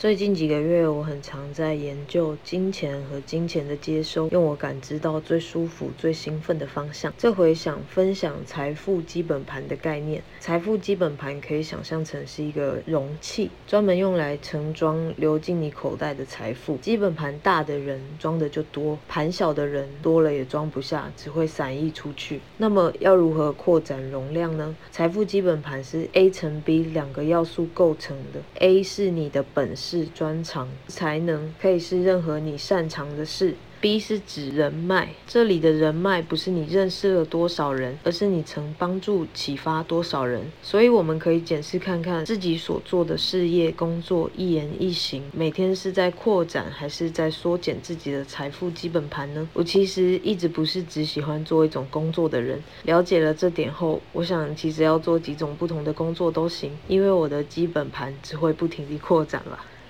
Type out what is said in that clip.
最近几个月，我很常在研究金钱和金钱的接收，用我感知到最舒服、最兴奋的方向。这回想分享财富基本盘的概念。财富基本盘可以想象成是一个容器，专门用来盛装流进你口袋的财富。基本盘大的人装的就多，盘小的人多了也装不下，只会散溢出去。那么要如何扩展容量呢？财富基本盘是 A 乘 B 两个要素构成的，A 是你的本事。是专长才能，可以是任何你擅长的事。B 是指人脉，这里的人脉不是你认识了多少人，而是你曾帮助启发多少人。所以我们可以检视看看自己所做的事业、工作、一言一行，每天是在扩展还是在缩减自己的财富基本盘呢？我其实一直不是只喜欢做一种工作的人。了解了这点后，我想其实要做几种不同的工作都行，因为我的基本盘只会不停地扩展了。